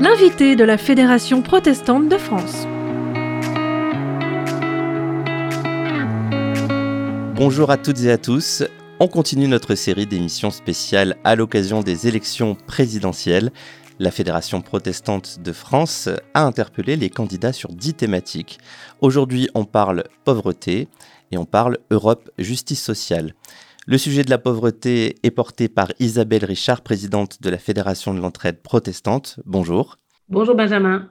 L'invité de la Fédération protestante de France. Bonjour à toutes et à tous. On continue notre série d'émissions spéciales à l'occasion des élections présidentielles. La Fédération protestante de France a interpellé les candidats sur dix thématiques. Aujourd'hui, on parle pauvreté et on parle Europe justice sociale. Le sujet de la pauvreté est porté par Isabelle Richard, présidente de la Fédération de l'entraide protestante. Bonjour. Bonjour Benjamin.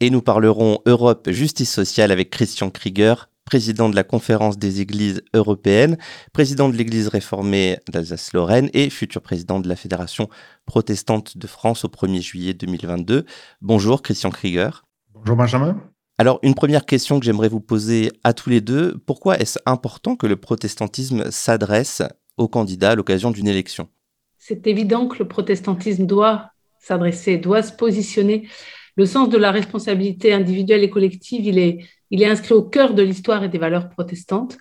Et nous parlerons Europe justice sociale avec Christian Krieger, président de la Conférence des Églises européennes, président de l'Église réformée d'Alsace-Lorraine et futur président de la Fédération protestante de France au 1er juillet 2022. Bonjour Christian Krieger. Bonjour Benjamin. Alors, une première question que j'aimerais vous poser à tous les deux, pourquoi est-ce important que le protestantisme s'adresse aux candidats à l'occasion d'une élection? C'est évident que le protestantisme doit s'adresser, doit se positionner. Le sens de la responsabilité individuelle et collective, il est, inscrit au cœur de l'histoire et des valeurs protestantes.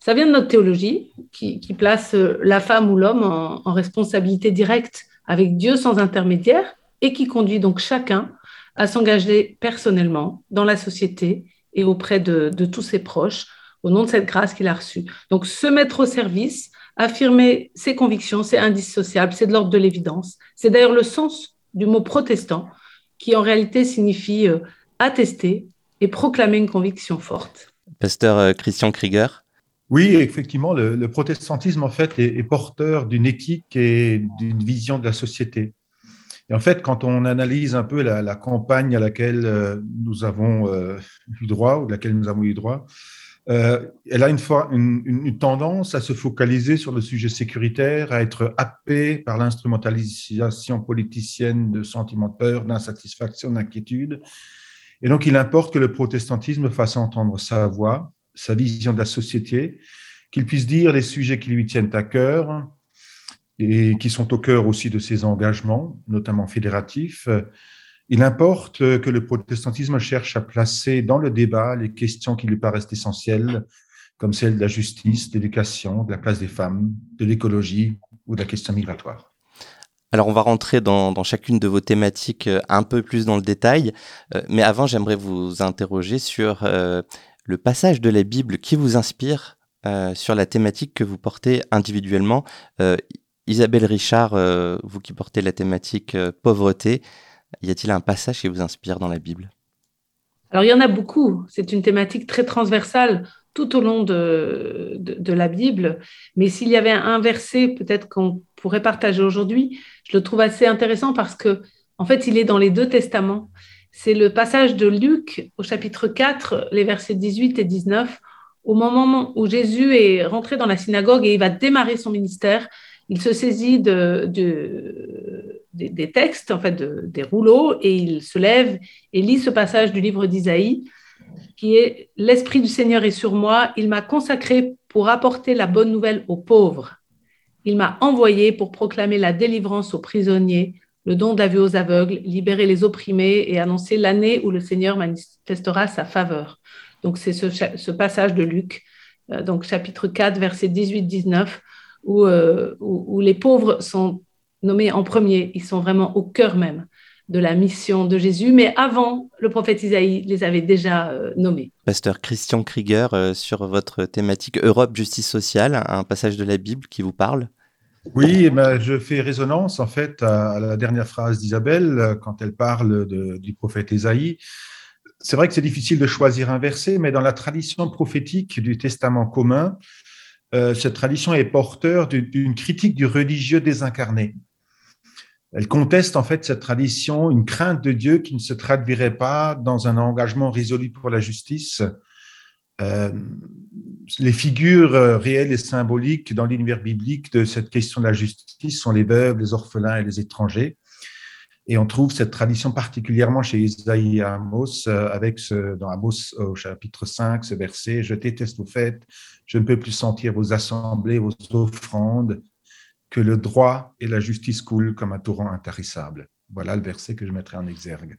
Ça vient de notre théologie qui, place euh, la femme ou l'homme en, responsabilité directe avec Dieu sans intermédiaire et qui conduit donc chacun à s'engager personnellement dans la société et auprès de, de, tous ses proches au nom de cette grâce qu'il a reçue. Donc se mettre au service, affirmer ses convictions, c'est indissociable, c'est de l'ordre de l'évidence. C'est d'ailleurs le sens du mot protestant qui en réalité signifie euh, attester, et proclamer une conviction forte. Pasteur euh, Christian Krieger oui, effectivement, le, protestantisme en fait est, porteur d'une éthique et d'une vision de la société. Et en fait, quand on analyse un peu la, campagne à laquelle euh, nous avons euh, eu droit ou de laquelle nous avons eu droit, elle a une, une, une, tendance à se focaliser sur le sujet sécuritaire, à être happée par l'instrumentalisation politicienne de sentiments de peur, d'insatisfaction, d'inquiétude, et donc, il importe que le protestantisme fasse entendre sa voix, sa vision de la société, qu'il puisse dire les sujets qui lui tiennent à cœur et qui sont au cœur aussi de ses engagements, notamment fédératifs. Il importe que le protestantisme cherche à placer dans le débat les questions qui lui paraissent essentielles, comme celles de la justice, de l'éducation, de la place des femmes, de l'écologie ou de la question migratoire. Alors on va rentrer dans, chacune de vos thématiques euh, un peu plus dans le détail, euh, mais avant j'aimerais vous interroger sur euh, le passage de la Bible qui vous inspire sur la thématique que vous portez individuellement. Isabelle Richard, vous qui portez la thématique pauvreté, y a-t-il un passage qui vous inspire dans la Bible? Alors il y en a beaucoup, c'est une thématique très transversale tout au long de, de, la Bible. Mais s'il y avait un verset peut-être qu'on pourrait partager aujourd'hui, je le trouve assez intéressant parce que, en fait, il est dans les deux testaments. C'est le passage de Luc au chapitre 4, les versets 18 et 19, au moment où Jésus est rentré dans la synagogue et il va démarrer son ministère. Il se saisit de, de, des textes, en fait, des rouleaux, et il se lève et lit ce passage du livre d'Isaïe qui est L'Esprit du Seigneur est sur moi, il m'a consacré pour apporter la bonne nouvelle aux pauvres. Il m'a envoyé pour proclamer la délivrance aux prisonniers, le don de la vue aux aveugles, libérer les opprimés et annoncer l'année où le Seigneur manifestera sa faveur. Donc c'est ce, passage de Luc, euh, donc chapitre 4, verset 18-19, où, euh, où, où les pauvres sont nommés en premier, ils sont vraiment au cœur même de la mission de Jésus, mais avant, le prophète Isaïe les avait déjà euh, nommés. Pasteur Christian Krieger, euh, sur votre thématique Europe, justice sociale, un passage de la Bible qui vous parle? Oui, eh ben, je fais résonance en fait à, la dernière phrase d'Isabelle quand elle parle du prophète Isaïe. C'est vrai que c'est difficile de choisir un verset, mais dans la tradition prophétique du Testament commun, cette tradition est porteur d'une critique du religieux désincarné. Elle conteste en fait cette tradition, une crainte de Dieu qui ne se traduirait pas dans un engagement résolu pour la justice. Euh, les figures euh, réelles et symboliques dans l'univers biblique de cette question de la justice sont les veuves, les orphelins et les étrangers. Et on trouve cette tradition particulièrement chez Isaïe Amos, euh, dans Amos au chapitre 5, ce verset, Je déteste vos fêtes, je ne peux plus sentir vos assemblées, vos offrandes, que le droit et la justice coulent comme un torrent intarissable. Voilà le verset que je mettrai en exergue.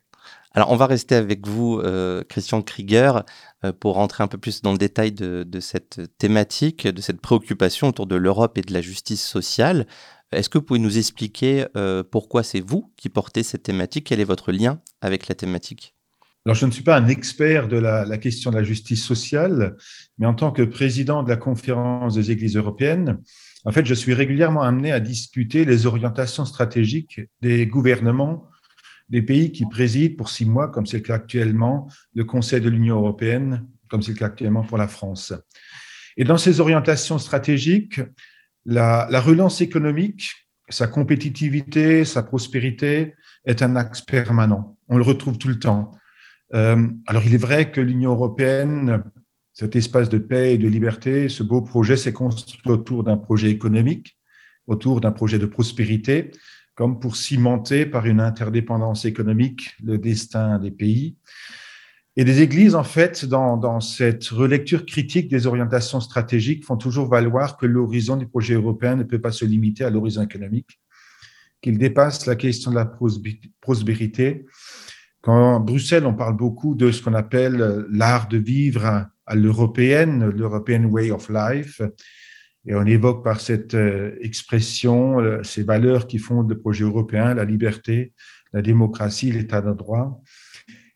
Alors, on va rester avec vous, euh, Christian Krieger, euh, pour rentrer un peu plus dans le détail de, cette thématique, de cette préoccupation autour de l'Europe et de la justice sociale. Est-ce que vous pouvez nous expliquer euh, pourquoi c'est vous qui portez cette thématique? Quel est votre lien avec la thématique? Alors, je ne suis pas un expert de la, la, question de la justice sociale, mais en tant que président de la conférence des églises européennes, en fait, je suis régulièrement amené à discuter les orientations stratégiques des gouvernements des pays qui président pour six mois, comme c'est le cas actuellement, le Conseil de l'Union européenne, comme c'est le cas actuellement pour la France. Et dans ces orientations stratégiques, la, relance économique, sa compétitivité, sa prospérité est un axe permanent. On le retrouve tout le temps. Euh, alors il est vrai que l'Union européenne, cet espace de paix et de liberté, ce beau projet s'est construit autour d'un projet économique, autour d'un projet de prospérité, comme pour cimenter par une interdépendance économique le destin des pays. Et les églises, en fait, dans, cette relecture critique des orientations stratégiques, font toujours valoir que l'horizon du projet européen ne peut pas se limiter à l'horizon économique, qu'il dépasse la question de la prospérité. Quand Bruxelles, on parle beaucoup de ce qu'on appelle l'art de vivre à l'européenne, l'European Way of Life, et on évoque par cette euh, expression euh, ces valeurs qui fondent le projet européen, la liberté, la démocratie, l'état de droit.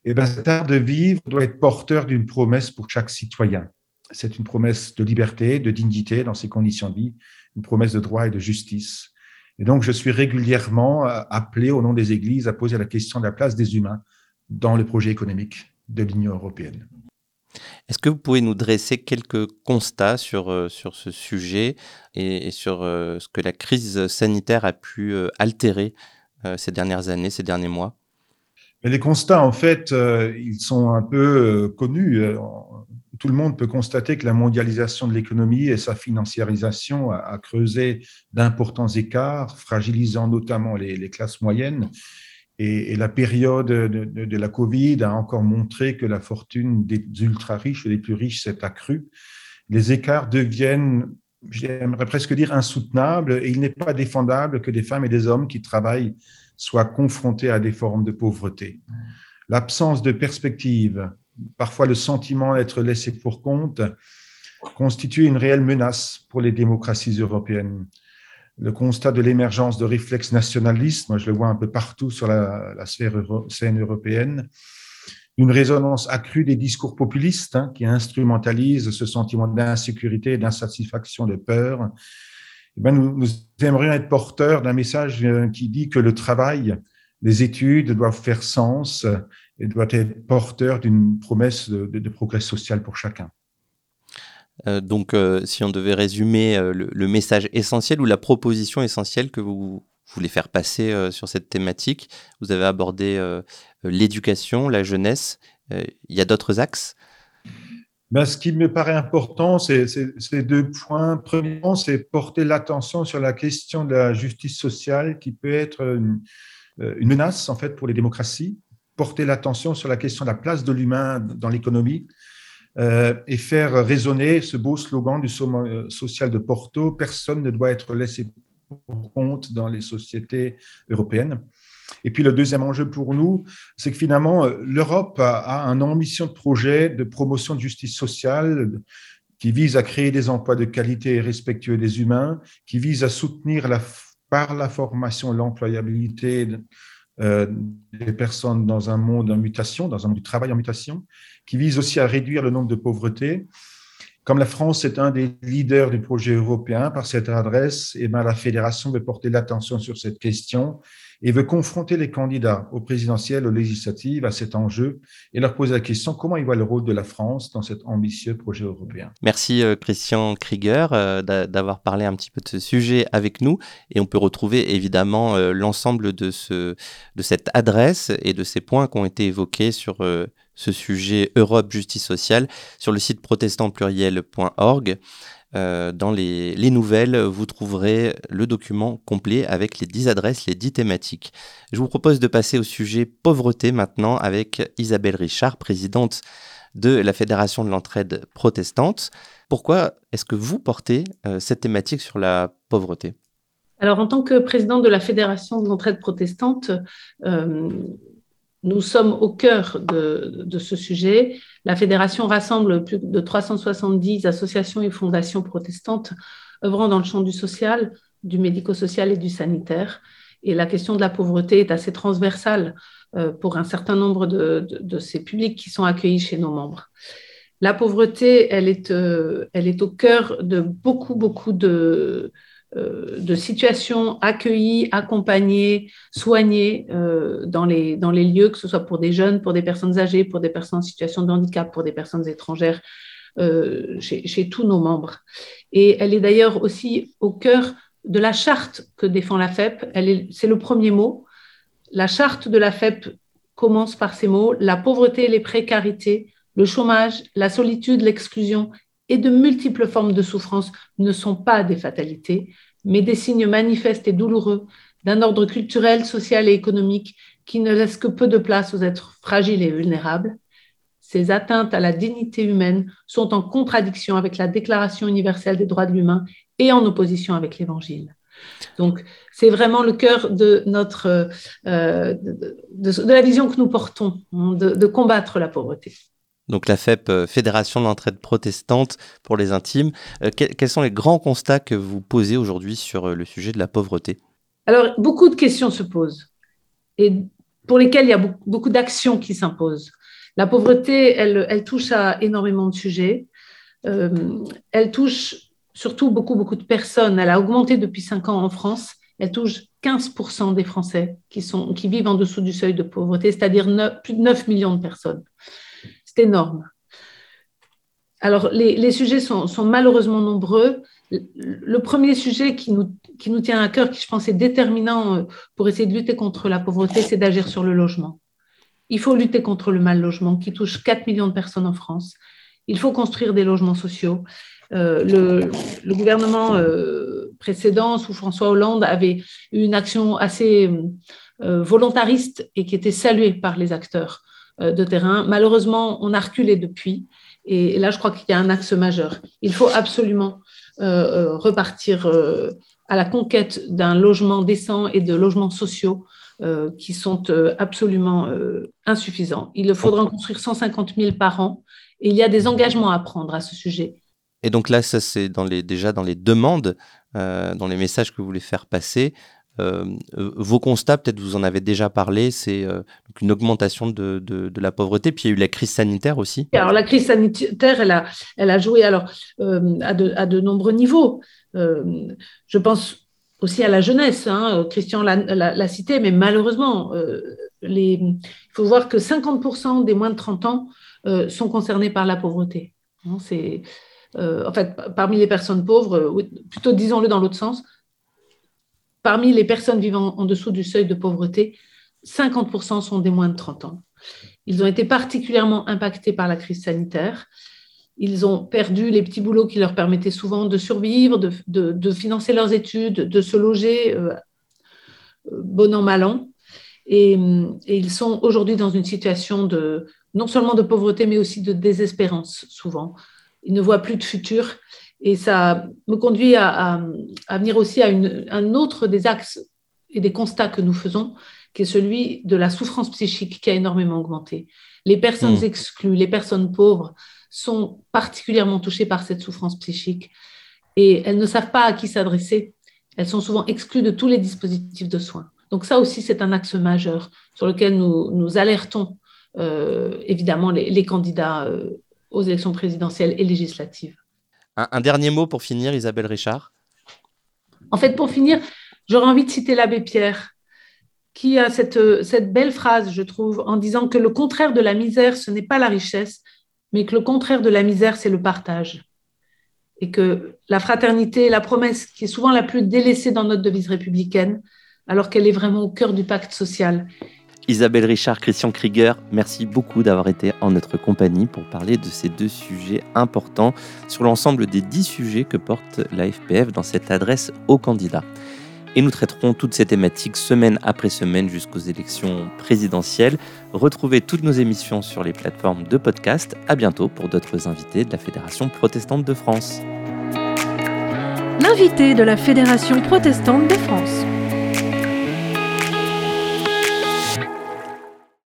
Et bien, cet art de vivre doit être porteur d'une promesse pour chaque citoyen. C'est une promesse de liberté, de dignité dans ses conditions de vie, une promesse de droit et de justice. Et donc, je suis régulièrement euh, appelé au nom des églises à poser la question de la place des humains dans le projet économique de l'Union européenne. Est-ce que vous pouvez nous dresser quelques constats sur, euh, sur ce sujet et, sur euh, ce que la crise sanitaire a pu euh, altérer ces dernières années, ces derniers mois? Les constats, en fait, ils sont un peu connus. Tout le monde peut constater que la mondialisation de l'économie et sa financiarisation a, creusé d'importants écarts, fragilisant notamment les classes moyennes et, la période de, la Covid a encore montré que la fortune des ultra-riches et des plus riches s'est accrue. Les écarts deviennent, j'aimerais presque dire, insoutenables et il n'est pas défendable que des femmes et des hommes qui travaillent soient confrontés à des formes de pauvreté. L'absence de perspective, parfois le sentiment d'être laissé pour compte, constitue une réelle menace pour les démocraties européennes le constat de l'émergence de réflexes nationalistes, moi je le vois un peu partout sur la, sphère scène européenne, une résonance accrue des discours populistes hein, qui instrumentalisent ce sentiment d'insécurité, d'insatisfaction, de peur. Eh ben, nous, aimerions être porteurs d'un message euh, qui dit que le travail, les études doivent faire sens et doivent être porteurs d'une promesse de progrès social pour chacun. Euh, donc, euh, si on devait résumer euh, le, message essentiel ou la proposition essentielle que vous voulez faire passer sur cette thématique, vous avez abordé l'éducation, la jeunesse. Il y a d'autres axes? Ben, Ce qui me paraît important, c'est deux points. Premièrement, c'est porter l'attention sur la question de la justice sociale qui peut être une, une menace en fait pour les démocraties. Porter l'attention sur la question de la place de l'humain dans l'économie et faire résonner ce beau slogan du euh, social de Porto, personne ne doit être laissé pour compte dans les sociétés européennes. Et puis le deuxième enjeu pour nous, c'est que finalement, euh, l'Europe a, une ambition de projet de promotion de justice sociale qui vise à créer des emplois de qualité et respectueux des humains, qui vise à soutenir par la formation l'employabilité euh, des personnes dans un monde en mutation, dans un monde du travail en mutation, qui vise aussi à réduire le nombre de pauvretés. Comme la France est un des leaders du projet européen par cette adresse, eh ben, la fédération veut porter l'attention sur cette question et veut confronter les candidats aux présidentielles, aux législatives à cet enjeu et leur poser la question comment ils voient le rôle de la France dans cet ambitieux projet européen? Merci euh, Christian Krieger euh, d'avoir parlé un petit peu de ce sujet avec nous et on peut retrouver évidemment euh, l'ensemble de, ce, de cette adresse et de ces points qui ont été évoqués sur ce sujet Europe Justice Sociale sur le site protestantpluriel.org. Euh, dans les, nouvelles, vous trouverez le document complet avec les 10 adresses, les 10 thématiques. Je vous propose de passer au sujet pauvreté maintenant avec Isabelle Richard, présidente de la Fédération de l'entraide protestante. Pourquoi est-ce que vous portez euh, cette thématique sur la pauvreté? Alors, en tant que présidente de la Fédération de l'entraide protestante, euh, nous sommes au cœur de, ce sujet. La fédération rassemble plus de 370 associations et fondations protestantes œuvrant dans le champ du social, du médico-social et du sanitaire. Et la question de la pauvreté est assez transversale euh, pour un certain nombre de, de, ces publics qui sont accueillis chez nos membres. La pauvreté, elle est, euh, elle est au cœur de beaucoup, beaucoup de, de situations accueillies, accompagnées, soignées dans, les, dans les lieux, que ce soit pour des jeunes, pour des personnes âgées, pour des personnes en situation de handicap, pour des personnes étrangères, chez, chez, tous nos membres. Et elle est d'ailleurs aussi au cœur de la charte que défend la FEP. C'est le premier mot. La charte de la FEP commence par ces mots la pauvreté et les précarités, le chômage, la solitude, l'exclusion et de multiples formes de souffrance ne sont pas des fatalités, mais des signes manifestes et douloureux d'un ordre culturel, social et économique qui ne laisse que peu de place aux êtres fragiles et vulnérables. Ces atteintes à la dignité humaine sont en contradiction avec la Déclaration universelle des droits de l'humain et en opposition avec l'Évangile. Donc, c'est vraiment le cœur de notre euh, de, la vision que nous portons, de, combattre la pauvreté. Donc la FEP, euh, Fédération de l'entraide protestante pour les intimes. Euh, quels sont les grands constats que vous posez aujourd'hui sur le sujet de la pauvreté? Alors, beaucoup de questions se posent et pour lesquelles il y a beaucoup, d'actions qui s'imposent. La pauvreté, elle, elle, touche à énormément de sujets. elle touche surtout beaucoup, beaucoup de personnes. Elle a augmenté depuis cinq ans en France. Elle touche 15% des Français qui, sont, qui vivent en dessous du seuil de pauvreté, c'est-à-dire plus de 9 millions de personnes. C'est énorme. Alors, les, sujets sont, malheureusement nombreux. Le premier sujet qui nous, tient à cœur, qui je pense est déterminant euh, pour essayer de lutter contre la pauvreté, c'est d'agir sur le logement. Il faut lutter contre le mal logement qui touche 4 millions de personnes en France. Il faut construire des logements sociaux. Euh, le, gouvernement euh, précédent, sous François Hollande, avait eu une action assez volontariste et qui était saluée par les acteurs de terrain. Malheureusement, on a reculé depuis. Et là, je crois qu'il y a un axe majeur. Il faut absolument repartir à la conquête d'un logement décent et de logements sociaux qui sont absolument insuffisants. Il faudra en construire 150 000 par an et il y a des engagements à prendre à ce sujet. Et donc là, ça c'est dans les, déjà dans les demandes, euh, dans les messages que vous voulez faire passer. Euh, euh, vos constats, peut-être vous en avez déjà parlé, c'est une augmentation de, la pauvreté, puis il y a eu la crise sanitaire aussi. Alors la crise sanitaire, elle a, joué alors, à, de, nombreux niveaux. je pense aussi à la jeunesse, hein, Christian l'a cité, mais malheureusement, il faut voir que 50% des moins de 30 ans sont concernés par la pauvreté. Hein, euh, en fait, parmi les personnes pauvres, euh, plutôt disons-le dans l'autre sens, parmi les personnes vivant en dessous du seuil de pauvreté, 50% sont des moins de 30 ans. Ils ont été particulièrement impactés par la crise sanitaire. Ils ont perdu les petits boulots qui leur permettaient souvent de survivre, de, financer leurs études, de se loger euh, bon an, mal an. Et, et ils sont aujourd'hui dans une situation de, non seulement de pauvreté, mais aussi de désespérance, souvent il ne voit plus de futur. Et ça me conduit à, venir aussi à un autre des axes et des constats que nous faisons, qui est celui de la souffrance psychique qui a énormément augmenté. Les personnes hmm. exclues, les personnes pauvres sont particulièrement touchées par cette souffrance psychique et elles ne savent pas à qui s'adresser. Elles sont souvent exclues de tous les dispositifs de soins. Donc ça aussi, c'est un axe majeur sur lequel nous, nous alertons euh, évidemment les, candidats euh, aux élections présidentielles et législatives. Un, dernier mot pour finir, Isabelle Richard? En fait, pour finir, j'aurais envie de citer l'abbé Pierre, qui a cette, cette belle phrase, je trouve, en disant que le contraire de la misère, ce n'est pas la richesse, mais que le contraire de la misère, c'est le partage. Et que la fraternité la promesse qui est souvent la plus délaissée dans notre devise républicaine, alors qu'elle est vraiment au cœur du pacte social. Isabelle Richard, Christian Krieger, merci beaucoup d'avoir été en notre compagnie pour parler de ces deux sujets importants sur l'ensemble des dix sujets que porte la FPF dans cette adresse aux candidats. Et nous traiterons toutes ces thématiques semaine après semaine jusqu'aux élections présidentielles. Retrouvez toutes nos émissions sur les plateformes de podcast. À bientôt pour d'autres invités de la Fédération protestante de France. L'invité de la Fédération protestante de France.